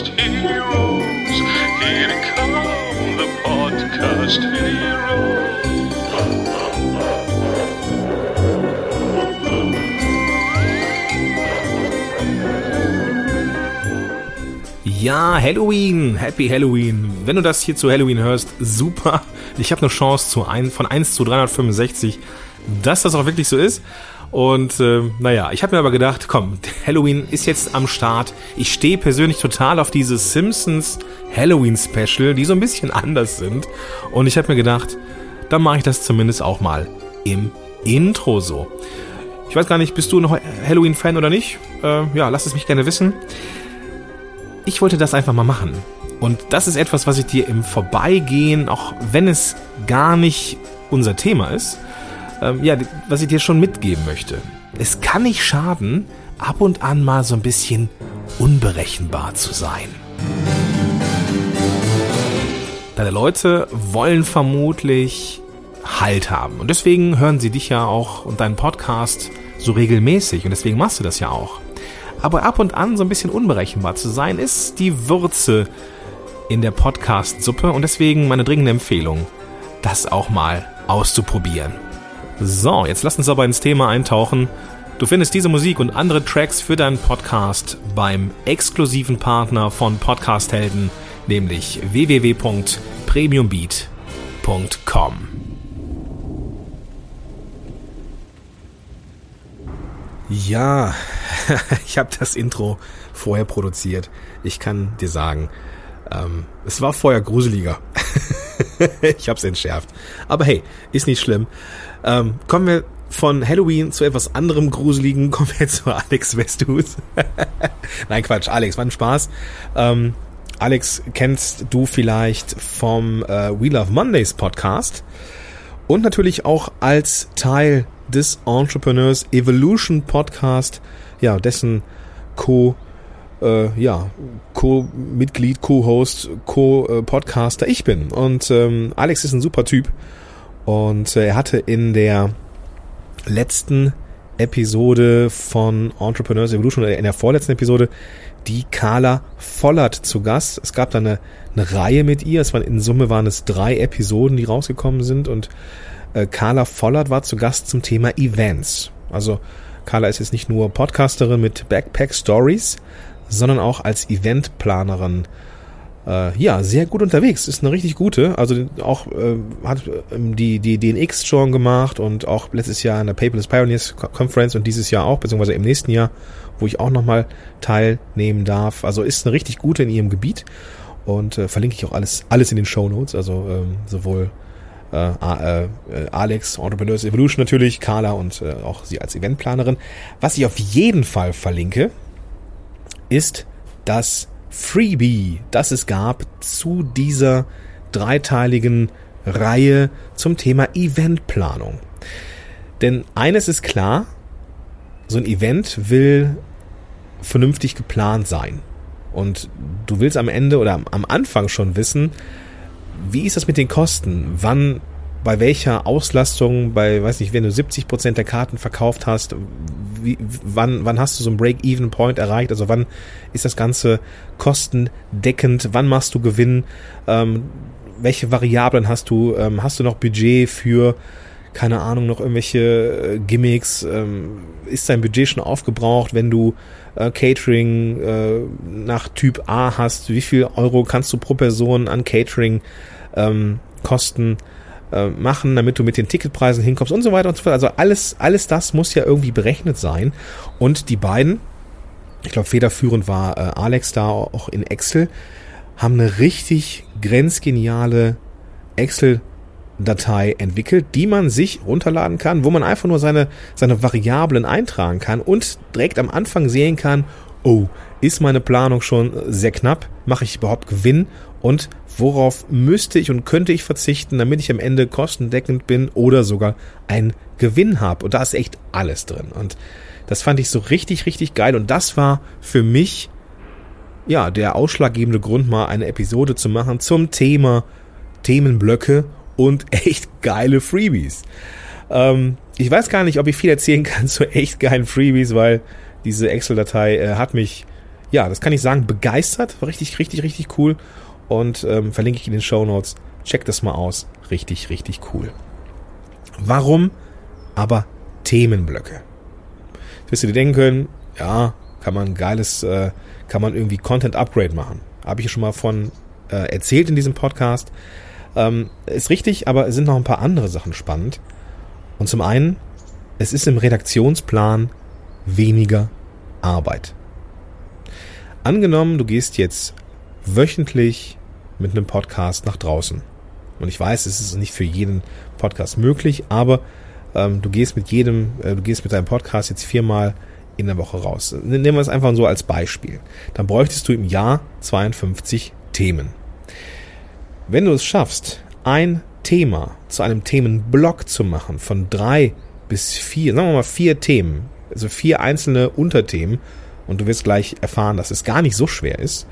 podcast heroes. Here come the podcast heroes. Ja, Halloween, Happy Halloween. Wenn du das hier zu Halloween hörst, super. Ich habe eine Chance zu ein, von 1 zu 365, dass das auch wirklich so ist. Und äh, naja, ich habe mir aber gedacht, komm, Halloween ist jetzt am Start. Ich stehe persönlich total auf diese Simpsons Halloween Special, die so ein bisschen anders sind. Und ich habe mir gedacht, dann mache ich das zumindest auch mal im Intro so. Ich weiß gar nicht, bist du noch Halloween-Fan oder nicht? Äh, ja, lass es mich gerne wissen. Ich wollte das einfach mal machen. Und das ist etwas, was ich dir im Vorbeigehen, auch wenn es gar nicht unser Thema ist, ähm, ja, was ich dir schon mitgeben möchte. Es kann nicht schaden, ab und an mal so ein bisschen unberechenbar zu sein. Deine Leute wollen vermutlich Halt haben. Und deswegen hören sie dich ja auch und deinen Podcast so regelmäßig. Und deswegen machst du das ja auch. Aber ab und an so ein bisschen unberechenbar zu sein, ist die Würze in der Podcast-Suppe. Und deswegen meine dringende Empfehlung, das auch mal auszuprobieren. So, jetzt lass uns aber ins Thema eintauchen. Du findest diese Musik und andere Tracks für deinen Podcast beim exklusiven Partner von Podcast Helden, nämlich www.premiumbeat.com. Ja, ich habe das Intro vorher produziert. Ich kann dir sagen, ähm, es war vorher gruseliger. ich habe es entschärft. Aber hey, ist nicht schlimm. Ähm, kommen wir von Halloween zu etwas anderem Gruseligen. Kommen wir zu Alex Westhus. Nein, Quatsch, Alex, war ein Spaß. Ähm, Alex kennst du vielleicht vom äh, We Love Mondays Podcast und natürlich auch als Teil des Entrepreneurs Evolution Podcast, ja, dessen Co- äh, ja, Co-Mitglied, Co-Host, Co-Podcaster ich bin. Und ähm, Alex ist ein super Typ und äh, er hatte in der letzten Episode von Entrepreneurs Evolution, in der vorletzten Episode, die Carla Vollert zu Gast. Es gab da eine, eine Reihe mit ihr. Es waren, in Summe waren es drei Episoden, die rausgekommen sind. Und äh, Carla Vollert war zu Gast zum Thema Events. Also Carla ist jetzt nicht nur Podcasterin mit Backpack Stories, sondern auch als Eventplanerin äh, ja, sehr gut unterwegs. Ist eine richtig gute. Also auch äh, hat ähm, die, die DNX schon gemacht und auch letztes Jahr in der Paperless Pioneers Conference und dieses Jahr auch, beziehungsweise im nächsten Jahr, wo ich auch nochmal teilnehmen darf. Also ist eine richtig gute in ihrem Gebiet und äh, verlinke ich auch alles, alles in den Show Notes. Also ähm, sowohl äh, äh, Alex, Entrepreneurs Evolution natürlich, Carla und äh, auch sie als Eventplanerin. Was ich auf jeden Fall verlinke, ist das Freebie, das es gab zu dieser dreiteiligen Reihe zum Thema Eventplanung. Denn eines ist klar, so ein Event will vernünftig geplant sein. Und du willst am Ende oder am Anfang schon wissen, wie ist das mit den Kosten? Wann bei welcher Auslastung, bei, weiß nicht, wenn du 70 Prozent der Karten verkauft hast, wie, wann, wann hast du so einen Break-Even-Point erreicht? Also wann ist das Ganze kostendeckend? Wann machst du Gewinn? Ähm, welche Variablen hast du? Ähm, hast du noch Budget für, keine Ahnung, noch irgendwelche äh, Gimmicks? Ähm, ist dein Budget schon aufgebraucht, wenn du äh, Catering äh, nach Typ A hast? Wie viel Euro kannst du pro Person an Catering ähm, kosten? Äh, machen, damit du mit den Ticketpreisen hinkommst und so weiter und so fort. Also alles, alles das muss ja irgendwie berechnet sein. Und die beiden, ich glaube federführend war äh, Alex da auch in Excel, haben eine richtig grenzgeniale Excel Datei entwickelt, die man sich runterladen kann, wo man einfach nur seine, seine Variablen eintragen kann und direkt am Anfang sehen kann, oh, ist meine Planung schon sehr knapp, mache ich überhaupt Gewinn und worauf müsste ich und könnte ich verzichten, damit ich am Ende kostendeckend bin oder sogar einen Gewinn habe. Und da ist echt alles drin. Und das fand ich so richtig, richtig geil. Und das war für mich ja der ausschlaggebende Grund, mal eine Episode zu machen zum Thema Themenblöcke und echt geile Freebies. Ähm, ich weiß gar nicht, ob ich viel erzählen kann zu echt geilen Freebies, weil diese Excel-Datei äh, hat mich ja, das kann ich sagen, begeistert. War richtig, richtig, richtig cool. Und ähm, verlinke ich in den Show Notes. Check das mal aus. Richtig, richtig cool. Warum aber Themenblöcke? Wirst du dir denken können, ja, kann man geiles, äh, kann man irgendwie Content Upgrade machen. Habe ich schon mal von äh, erzählt in diesem Podcast. Ähm, ist richtig, aber es sind noch ein paar andere Sachen spannend. Und zum einen, es ist im Redaktionsplan weniger Arbeit. Angenommen, du gehst jetzt wöchentlich mit einem Podcast nach draußen. Und ich weiß, es ist nicht für jeden Podcast möglich, aber ähm, du gehst mit jedem, äh, du gehst mit deinem Podcast jetzt viermal in der Woche raus. Nehmen wir es einfach so als Beispiel. Dann bräuchtest du im Jahr 52 Themen. Wenn du es schaffst, ein Thema zu einem Themenblock zu machen von drei bis vier, sagen wir mal vier Themen, also vier einzelne Unterthemen, und du wirst gleich erfahren, dass es gar nicht so schwer ist,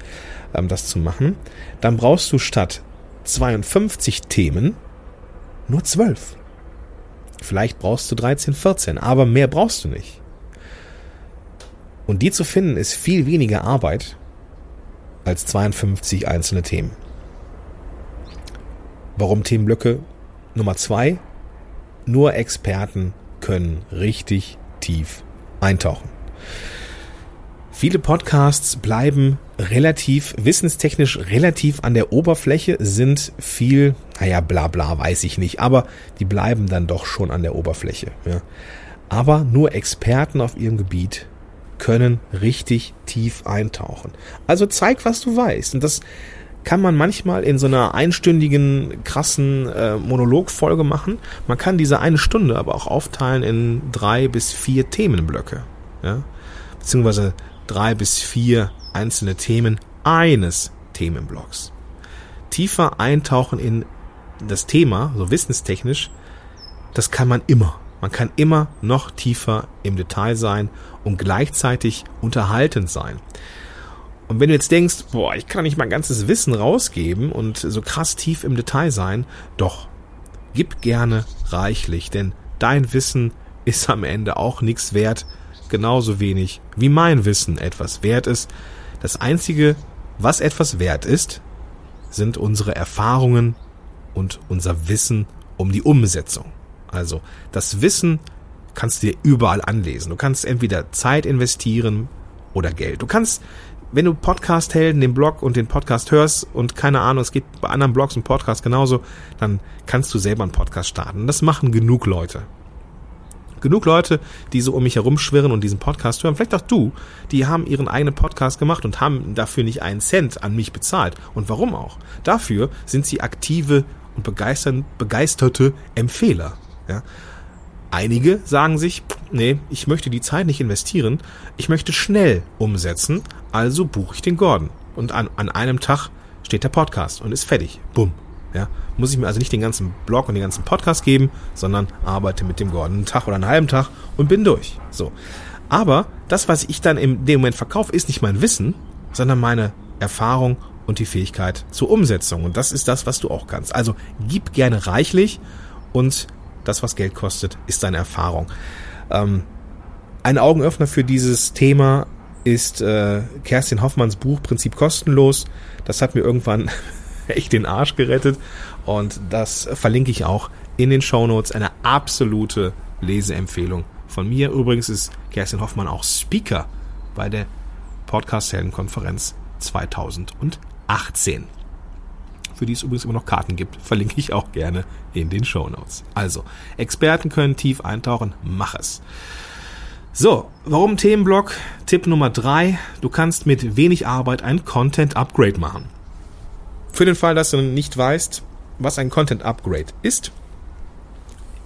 ähm, das zu machen, dann brauchst du statt 52 Themen nur 12. Vielleicht brauchst du 13, 14, aber mehr brauchst du nicht. Und die zu finden ist viel weniger Arbeit als 52 einzelne Themen. Warum Themenblöcke? Nummer zwei, nur Experten können richtig tief eintauchen. Viele Podcasts bleiben relativ, wissenstechnisch relativ an der Oberfläche, sind viel, naja, bla bla, weiß ich nicht, aber die bleiben dann doch schon an der Oberfläche. Ja. Aber nur Experten auf ihrem Gebiet können richtig tief eintauchen. Also zeig, was du weißt. Und das kann man manchmal in so einer einstündigen, krassen äh, Monologfolge machen. Man kann diese eine Stunde aber auch aufteilen in drei bis vier Themenblöcke. Ja? Beziehungsweise drei bis vier einzelne Themen eines Themenblocks. Tiefer eintauchen in das Thema, so wissenstechnisch, das kann man immer. Man kann immer noch tiefer im Detail sein und gleichzeitig unterhaltend sein. Und wenn du jetzt denkst, boah, ich kann nicht mein ganzes Wissen rausgeben und so krass tief im Detail sein, doch, gib gerne reichlich, denn dein Wissen ist am Ende auch nichts wert, genauso wenig wie mein Wissen etwas wert ist. Das Einzige, was etwas wert ist, sind unsere Erfahrungen und unser Wissen um die Umsetzung. Also das Wissen kannst du dir überall anlesen. Du kannst entweder Zeit investieren oder Geld. Du kannst, wenn du Podcast-Helden, den Blog und den Podcast hörst und keine Ahnung, es geht bei anderen Blogs und Podcasts genauso, dann kannst du selber einen Podcast starten. Das machen genug Leute. Genug Leute, die so um mich herumschwirren und diesen Podcast hören, vielleicht auch du, die haben ihren eigenen Podcast gemacht und haben dafür nicht einen Cent an mich bezahlt. Und warum auch? Dafür sind sie aktive und begeisterte Empfehler. Ja? Einige sagen sich, nee, ich möchte die Zeit nicht investieren, ich möchte schnell umsetzen, also buche ich den Gordon. Und an, an einem Tag steht der Podcast und ist fertig. Bumm. Ja, muss ich mir also nicht den ganzen Blog und den ganzen Podcast geben, sondern arbeite mit dem Gordon einen Tag oder einen halben Tag und bin durch. So. Aber das, was ich dann in dem Moment verkaufe, ist nicht mein Wissen, sondern meine Erfahrung und die Fähigkeit zur Umsetzung. Und das ist das, was du auch kannst. Also gib gerne reichlich und das, was Geld kostet, ist deine Erfahrung. Ähm, ein Augenöffner für dieses Thema ist äh, Kerstin Hoffmanns Buch Prinzip kostenlos. Das hat mir irgendwann echt den Arsch gerettet und das verlinke ich auch in den Show Notes. Eine absolute Leseempfehlung von mir. Übrigens ist Kerstin Hoffmann auch Speaker bei der Podcast-Helden-Konferenz 2018 für die es übrigens immer noch Karten gibt. Verlinke ich auch gerne in den Show Notes. Also, Experten können tief eintauchen, mach es. So, warum Themenblock? Tipp Nummer drei: Du kannst mit wenig Arbeit ein Content Upgrade machen. Für den Fall, dass du nicht weißt, was ein Content Upgrade ist,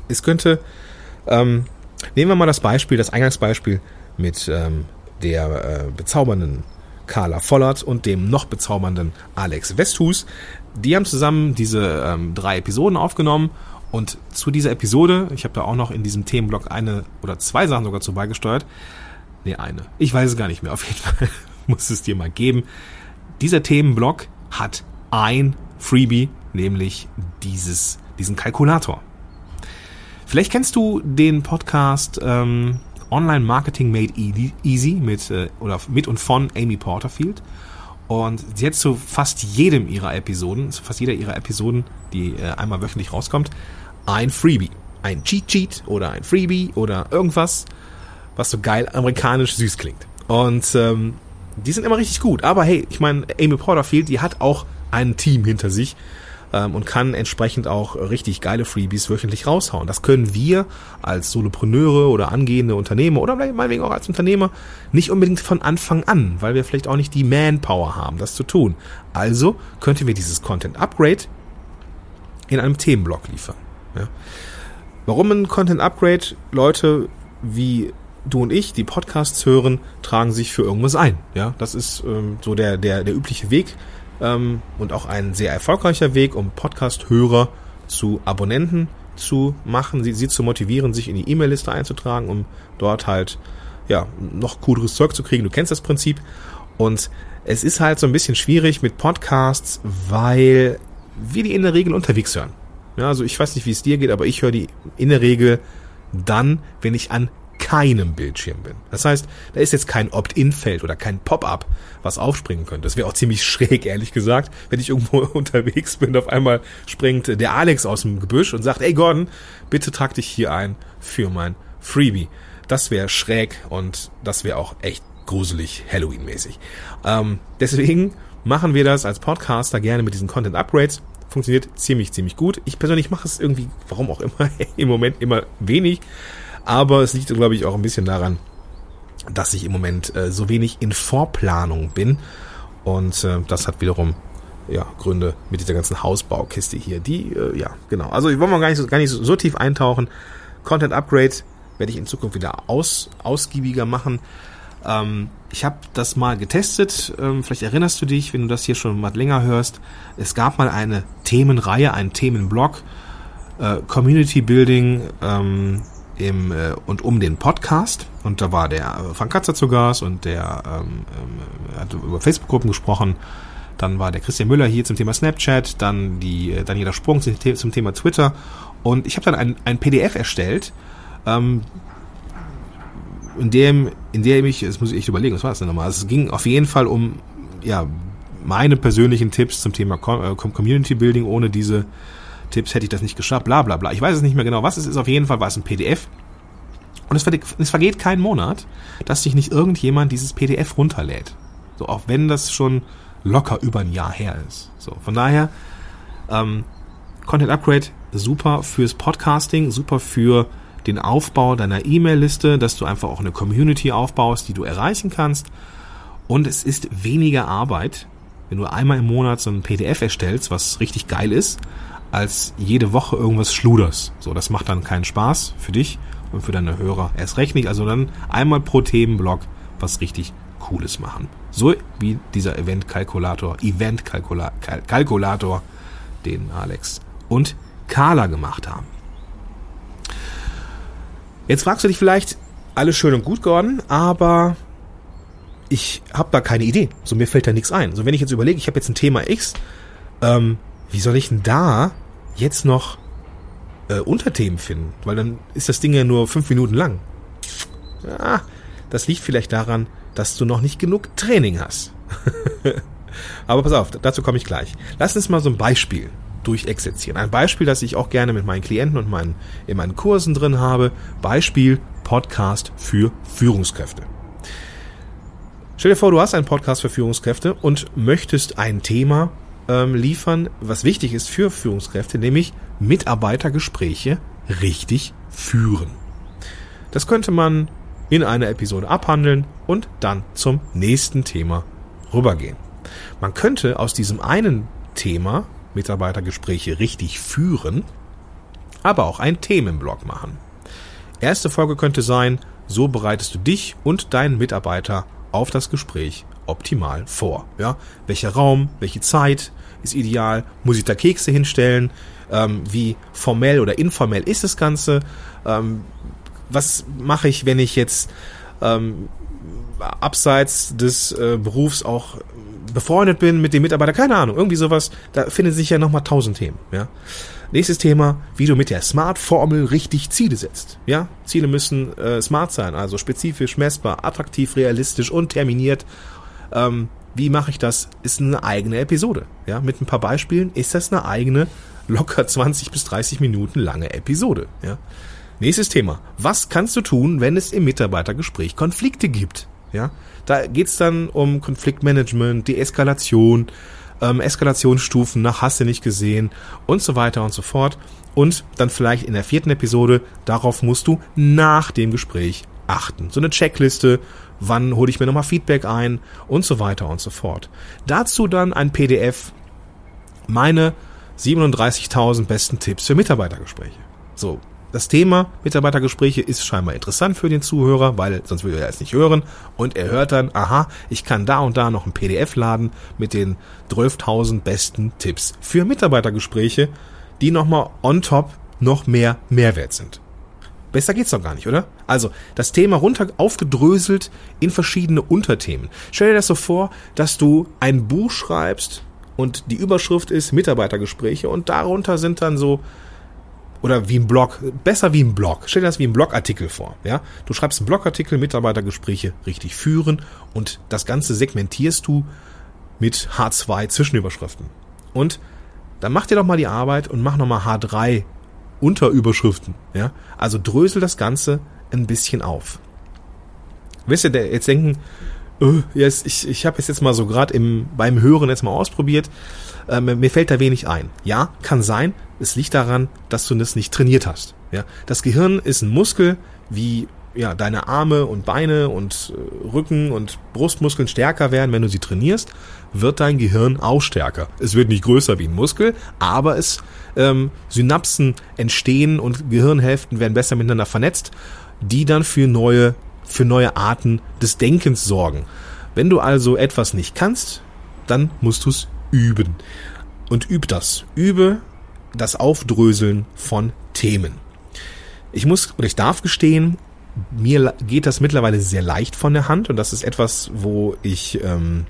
es könnte, ähm, nehmen wir mal das Beispiel, das Eingangsbeispiel mit ähm, der äh, bezaubernden Carla Vollert und dem noch bezaubernden Alex Westhus. Die haben zusammen diese ähm, drei Episoden aufgenommen und zu dieser Episode, ich habe da auch noch in diesem Themenblock eine oder zwei Sachen sogar zu beigesteuert. Nee, eine. Ich weiß es gar nicht mehr. Auf jeden Fall muss es dir mal geben. Dieser Themenblock hat ein Freebie, nämlich dieses, diesen Kalkulator. Vielleicht kennst du den Podcast ähm, Online Marketing Made Easy mit, äh, oder mit und von Amy Porterfield. Und sie hat zu fast jedem ihrer Episoden, zu fast jeder ihrer Episoden, die äh, einmal wöchentlich rauskommt, ein Freebie. Ein Cheat Sheet oder ein Freebie oder irgendwas, was so geil amerikanisch süß klingt. Und ähm, die sind immer richtig gut. Aber hey, ich meine, Amy Porterfield, die hat auch ein Team hinter sich ähm, und kann entsprechend auch richtig geile Freebies wöchentlich raushauen. Das können wir als Solopreneure oder angehende Unternehmer oder meinetwegen auch als Unternehmer nicht unbedingt von Anfang an, weil wir vielleicht auch nicht die Manpower haben, das zu tun. Also könnten wir dieses Content Upgrade in einem Themenblock liefern. Ja. Warum ein Content Upgrade? Leute wie du und ich, die Podcasts hören, tragen sich für irgendwas ein. Ja, das ist ähm, so der, der, der übliche Weg ähm, und auch ein sehr erfolgreicher Weg, um Podcast-Hörer zu Abonnenten zu machen, sie, sie zu motivieren, sich in die E-Mail-Liste einzutragen, um dort halt ja noch cooleres Zeug zu kriegen. Du kennst das Prinzip. Und es ist halt so ein bisschen schwierig mit Podcasts, weil wir die in der Regel unterwegs hören. Ja, also ich weiß nicht, wie es dir geht, aber ich höre die in der Regel dann, wenn ich an keinem Bildschirm bin. Das heißt, da ist jetzt kein Opt-in-Feld oder kein Pop-up, was aufspringen könnte. Das wäre auch ziemlich schräg, ehrlich gesagt, wenn ich irgendwo unterwegs bin, auf einmal springt der Alex aus dem Gebüsch und sagt, ey Gordon, bitte trag dich hier ein für mein Freebie. Das wäre schräg und das wäre auch echt gruselig Halloween-mäßig. Ähm, deswegen machen wir das als Podcaster gerne mit diesen Content-Upgrades funktioniert ziemlich, ziemlich gut. Ich persönlich mache es irgendwie, warum auch immer, im Moment immer wenig. Aber es liegt, glaube ich, auch ein bisschen daran, dass ich im Moment äh, so wenig in Vorplanung bin. Und äh, das hat wiederum ja, Gründe mit dieser ganzen Hausbaukiste hier. Die, äh, ja, genau. Also ich wollen wir gar nicht, so, gar nicht so tief eintauchen. Content Upgrade werde ich in Zukunft wieder aus, ausgiebiger machen. Ähm, ich habe das mal getestet. Ähm, vielleicht erinnerst du dich, wenn du das hier schon mal länger hörst. Es gab mal eine Themenreihe, einen Themenblock, äh, Community Building ähm, im, äh, und um den Podcast. Und da war der äh, Frank Katzer zu Gast und der ähm, ähm, hat über Facebook-Gruppen gesprochen. Dann war der Christian Müller hier zum Thema Snapchat, dann die äh, Daniela Sprung zum, Thema Twitter. Und ich habe dann ein, ein PDF erstellt, ähm, in dem, in der ich, das muss ich echt überlegen, was war das denn nochmal? Es ging auf jeden Fall um, ja, meine persönlichen Tipps zum Thema äh, Community Building. Ohne diese Tipps hätte ich das nicht geschafft, bla bla bla. Ich weiß es nicht mehr genau, was es ist. Auf jeden Fall war es ein PDF. Und es, es vergeht kein Monat, dass sich nicht irgendjemand dieses PDF runterlädt. So, auch wenn das schon locker über ein Jahr her ist. So, von daher, ähm, Content Upgrade super fürs Podcasting, super für den Aufbau deiner E-Mail-Liste, dass du einfach auch eine Community aufbaust, die du erreichen kannst. Und es ist weniger Arbeit, wenn du einmal im Monat so ein PDF erstellst, was richtig geil ist, als jede Woche irgendwas schluderst. So, das macht dann keinen Spaß für dich und für deine Hörer erst recht nicht. Also dann einmal pro Themenblock was richtig Cooles machen. So wie dieser Event-Kalkulator, Event-Kalkulator, den Alex und Carla gemacht haben. Jetzt fragst du dich vielleicht, alles schön und gut, Gordon, aber ich habe da keine Idee. So mir fällt da nichts ein. So wenn ich jetzt überlege, ich habe jetzt ein Thema X, ähm, wie soll ich denn da jetzt noch äh, Unterthemen finden? Weil dann ist das Ding ja nur fünf Minuten lang. Ja, das liegt vielleicht daran, dass du noch nicht genug Training hast. Aber pass auf, dazu komme ich gleich. Lass uns mal so ein Beispiel durchexerzieren. Ein Beispiel, das ich auch gerne mit meinen Klienten und meinen, in meinen Kursen drin habe. Beispiel Podcast für Führungskräfte. Stell dir vor, du hast einen Podcast für Führungskräfte und möchtest ein Thema ähm, liefern, was wichtig ist für Führungskräfte, nämlich Mitarbeitergespräche richtig führen. Das könnte man in einer Episode abhandeln und dann zum nächsten Thema rübergehen. Man könnte aus diesem einen Thema Mitarbeitergespräche richtig führen, aber auch einen Themenblock machen. Erste Folge könnte sein, so bereitest du dich und deinen Mitarbeiter auf das Gespräch optimal vor. Ja? Welcher Raum, welche Zeit ist ideal? Muss ich da Kekse hinstellen? Ähm, wie formell oder informell ist das Ganze? Ähm, was mache ich, wenn ich jetzt ähm, abseits des äh, Berufs auch befreundet bin mit dem Mitarbeiter, keine Ahnung, irgendwie sowas, da finden sich ja nochmal tausend Themen, ja. Nächstes Thema, wie du mit der Smart-Formel richtig Ziele setzt. Ja, Ziele müssen äh, smart sein, also spezifisch, messbar, attraktiv, realistisch und terminiert. Ähm, wie mache ich das? Ist eine eigene Episode. Ja, mit ein paar Beispielen ist das eine eigene, locker 20 bis 30 Minuten lange Episode. Ja. Nächstes Thema. Was kannst du tun, wenn es im Mitarbeitergespräch Konflikte gibt? Ja, da geht's dann um Konfliktmanagement, Deeskalation, ähm, Eskalationsstufen nach Hasse nicht gesehen und so weiter und so fort. Und dann vielleicht in der vierten Episode, darauf musst du nach dem Gespräch achten. So eine Checkliste, wann hole ich mir nochmal Feedback ein und so weiter und so fort. Dazu dann ein PDF, meine 37.000 besten Tipps für Mitarbeitergespräche. So, das Thema Mitarbeitergespräche ist scheinbar interessant für den Zuhörer, weil sonst würde er es nicht hören. Und er hört dann, aha, ich kann da und da noch ein PDF laden mit den 12.000 besten Tipps für Mitarbeitergespräche, die nochmal on top noch mehr Mehrwert sind. Besser geht's doch gar nicht, oder? Also, das Thema runter aufgedröselt in verschiedene Unterthemen. Stell dir das so vor, dass du ein Buch schreibst und die Überschrift ist Mitarbeitergespräche und darunter sind dann so oder wie ein Blog, besser wie ein Blog. Stell dir das wie ein Blogartikel vor. Ja, du schreibst einen Blogartikel, Mitarbeitergespräche richtig führen und das Ganze segmentierst du mit H2 Zwischenüberschriften. Und dann mach dir doch mal die Arbeit und mach nochmal H3 Unterüberschriften. Ja, also drösel das Ganze ein bisschen auf. Wisst ihr, jetzt denken, oh, yes, ich, ich habe es jetzt mal so gerade beim Hören jetzt mal ausprobiert. Ähm, mir fällt da wenig ein. Ja, kann sein. Es liegt daran, dass du das nicht trainiert hast. Ja, das Gehirn ist ein Muskel, wie ja deine Arme und Beine und äh, Rücken und Brustmuskeln stärker werden, wenn du sie trainierst, wird dein Gehirn auch stärker. Es wird nicht größer wie ein Muskel, aber es ähm, Synapsen entstehen und Gehirnhälften werden besser miteinander vernetzt, die dann für neue für neue Arten des Denkens sorgen. Wenn du also etwas nicht kannst, dann musst du es üben. Und üb das. Übe das Aufdröseln von Themen. Ich muss oder ich darf gestehen, mir geht das mittlerweile sehr leicht von der Hand und das ist etwas, wo ich ähm,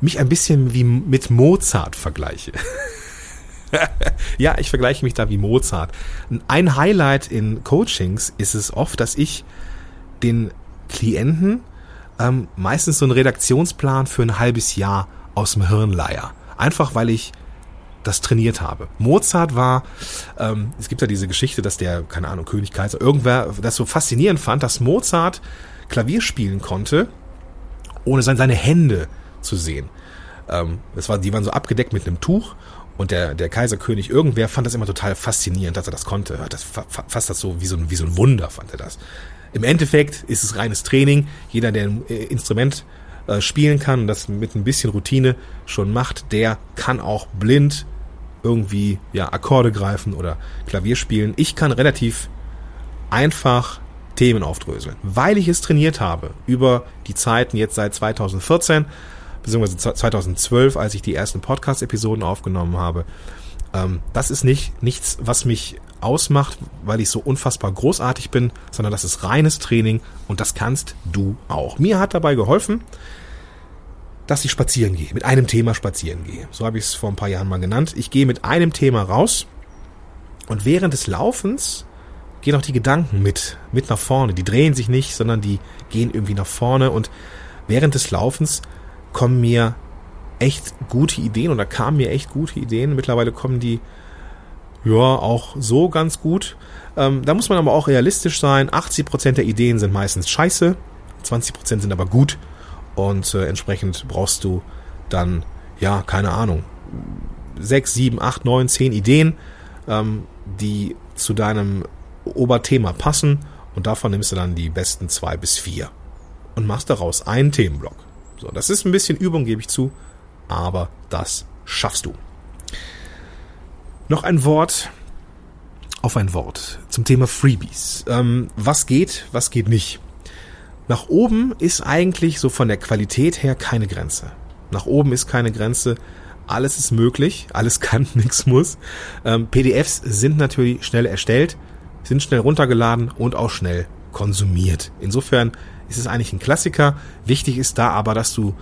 mich ein bisschen wie mit Mozart vergleiche. ja, ich vergleiche mich da wie Mozart. Ein Highlight in Coachings ist es oft, dass ich den Klienten ähm, meistens so einen Redaktionsplan für ein halbes Jahr aus dem Hirn leier. Einfach weil ich das trainiert habe. Mozart war, ähm, es gibt ja diese Geschichte, dass der, keine Ahnung, König Kaiser, irgendwer das so faszinierend fand, dass Mozart Klavier spielen konnte, ohne seine Hände zu sehen. Ähm, das war, die waren so abgedeckt mit einem Tuch und der, der Kaiserkönig, irgendwer fand das immer total faszinierend, dass er das konnte. Das, fast das so wie so ein, wie so ein Wunder fand er das. Im Endeffekt ist es reines Training. Jeder, der ein äh, Instrument äh, spielen kann und das mit ein bisschen Routine schon macht, der kann auch blind irgendwie ja Akkorde greifen oder Klavier spielen. Ich kann relativ einfach Themen aufdröseln, weil ich es trainiert habe über die Zeiten jetzt seit 2014 beziehungsweise 2012, als ich die ersten Podcast-Episoden aufgenommen habe. Ähm, das ist nicht nichts, was mich ausmacht, weil ich so unfassbar großartig bin, sondern das ist reines Training und das kannst du auch. Mir hat dabei geholfen, dass ich spazieren gehe, mit einem Thema spazieren gehe. So habe ich es vor ein paar Jahren mal genannt. Ich gehe mit einem Thema raus und während des Laufens gehen auch die Gedanken mit, mit nach vorne. Die drehen sich nicht, sondern die gehen irgendwie nach vorne und während des Laufens kommen mir echt gute Ideen oder kamen mir echt gute Ideen. Mittlerweile kommen die ja, auch so ganz gut. Ähm, da muss man aber auch realistisch sein. 80% der Ideen sind meistens scheiße, 20% sind aber gut und äh, entsprechend brauchst du dann, ja, keine Ahnung, 6, 7, 8, 9, 10 Ideen, ähm, die zu deinem Oberthema passen und davon nimmst du dann die besten zwei bis vier und machst daraus einen Themenblock. So, das ist ein bisschen Übung, gebe ich zu, aber das schaffst du. Noch ein Wort auf ein Wort zum Thema Freebies. Ähm, was geht, was geht nicht? Nach oben ist eigentlich so von der Qualität her keine Grenze. Nach oben ist keine Grenze. Alles ist möglich, alles kann, nichts muss. Ähm, PDFs sind natürlich schnell erstellt, sind schnell runtergeladen und auch schnell konsumiert. Insofern ist es eigentlich ein Klassiker. Wichtig ist da aber, dass du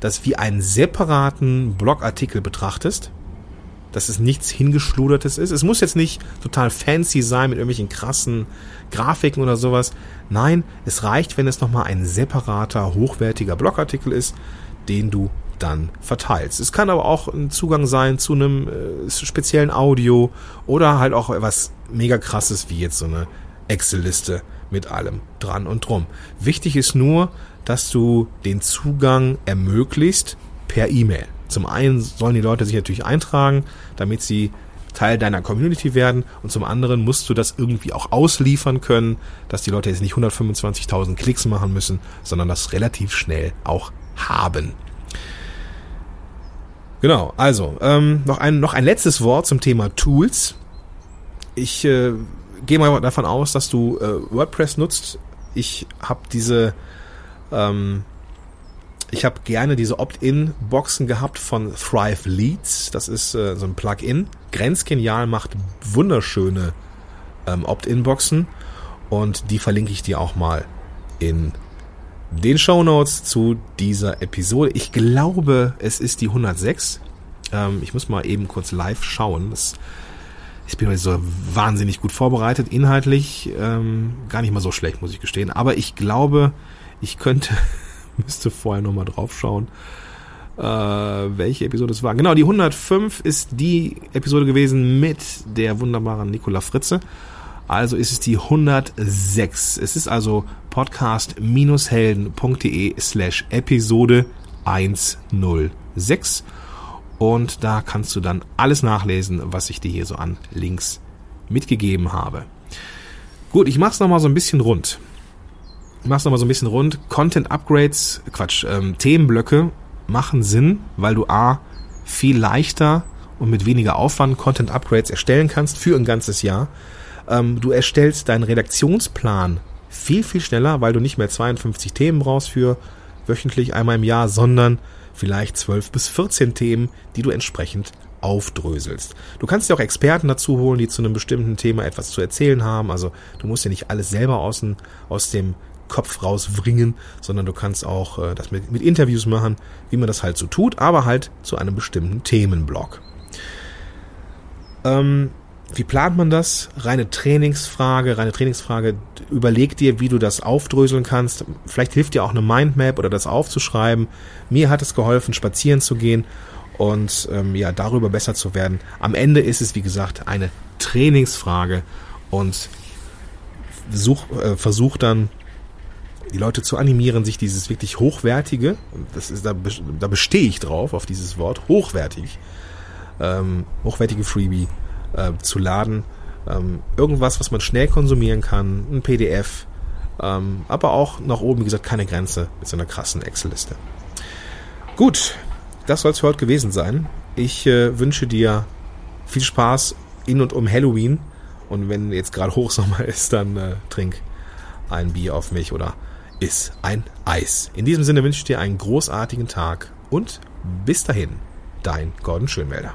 das wie einen separaten Blogartikel betrachtest, dass es nichts hingeschludertes ist. Es muss jetzt nicht total fancy sein mit irgendwelchen krassen Grafiken oder sowas. Nein, es reicht, wenn es nochmal ein separater, hochwertiger Blogartikel ist, den du dann verteilst. Es kann aber auch ein Zugang sein zu einem äh, speziellen Audio oder halt auch etwas mega krasses wie jetzt so eine Excel-Liste mit allem dran und drum. Wichtig ist nur, dass du den Zugang ermöglicht per E-Mail. Zum einen sollen die Leute sich natürlich eintragen, damit sie Teil deiner Community werden und zum anderen musst du das irgendwie auch ausliefern können, dass die Leute jetzt nicht 125.000 Klicks machen müssen, sondern das relativ schnell auch haben. Genau, also ähm, noch, ein, noch ein letztes Wort zum Thema Tools. Ich äh, gehe mal davon aus, dass du äh, WordPress nutzt. Ich habe diese, ähm, ich habe gerne diese Opt-in-Boxen gehabt von Thrive Leads. Das ist äh, so ein Plugin. Grenzgenial macht wunderschöne ähm, Opt-in-Boxen und die verlinke ich dir auch mal in den Show Notes zu dieser Episode. Ich glaube, es ist die 106. Ähm, ich muss mal eben kurz live schauen. Das, ich bin so wahnsinnig gut vorbereitet, inhaltlich ähm, gar nicht mal so schlecht, muss ich gestehen. Aber ich glaube, ich könnte, müsste vorher nochmal drauf schauen, äh, welche Episode es war. Genau, die 105 ist die Episode gewesen mit der wunderbaren Nicola Fritze. Also ist es die 106. Es ist also podcast-helden.de slash Episode 106. Und da kannst du dann alles nachlesen, was ich dir hier so an Links mitgegeben habe. Gut, ich mach's nochmal so ein bisschen rund. Ich mach's nochmal so ein bisschen rund. Content Upgrades, Quatsch, ähm, Themenblöcke machen Sinn, weil du A, viel leichter und mit weniger Aufwand Content Upgrades erstellen kannst für ein ganzes Jahr. Ähm, du erstellst deinen Redaktionsplan viel, viel schneller, weil du nicht mehr 52 Themen brauchst für wöchentlich einmal im Jahr, sondern vielleicht 12 bis 14 Themen, die du entsprechend aufdröselst. Du kannst dir auch Experten dazu holen, die zu einem bestimmten Thema etwas zu erzählen haben. Also du musst ja nicht alles selber aus dem, aus dem Kopf rausbringen, sondern du kannst auch äh, das mit, mit Interviews machen, wie man das halt so tut, aber halt zu einem bestimmten Themenblock. Ähm, wie plant man das? Reine Trainingsfrage, reine Trainingsfrage. Überleg dir, wie du das aufdröseln kannst. Vielleicht hilft dir auch eine Mindmap oder das aufzuschreiben. Mir hat es geholfen, spazieren zu gehen und ähm, ja, darüber besser zu werden. Am Ende ist es, wie gesagt, eine Trainingsfrage und such, äh, versuch dann die Leute zu animieren, sich dieses wirklich hochwertige, das ist, da, da bestehe ich drauf, auf dieses Wort, hochwertig, ähm, hochwertige Freebie äh, zu laden. Ähm, irgendwas, was man schnell konsumieren kann, ein PDF, ähm, aber auch nach oben, wie gesagt, keine Grenze mit so einer krassen Excel-Liste. Gut, das soll es für heute gewesen sein. Ich äh, wünsche dir viel Spaß in und um Halloween. Und wenn jetzt gerade Hochsommer ist, dann äh, trink ein Bier auf mich oder iss ein Eis. In diesem Sinne wünsche ich dir einen großartigen Tag und bis dahin, dein Gordon Schönmelder.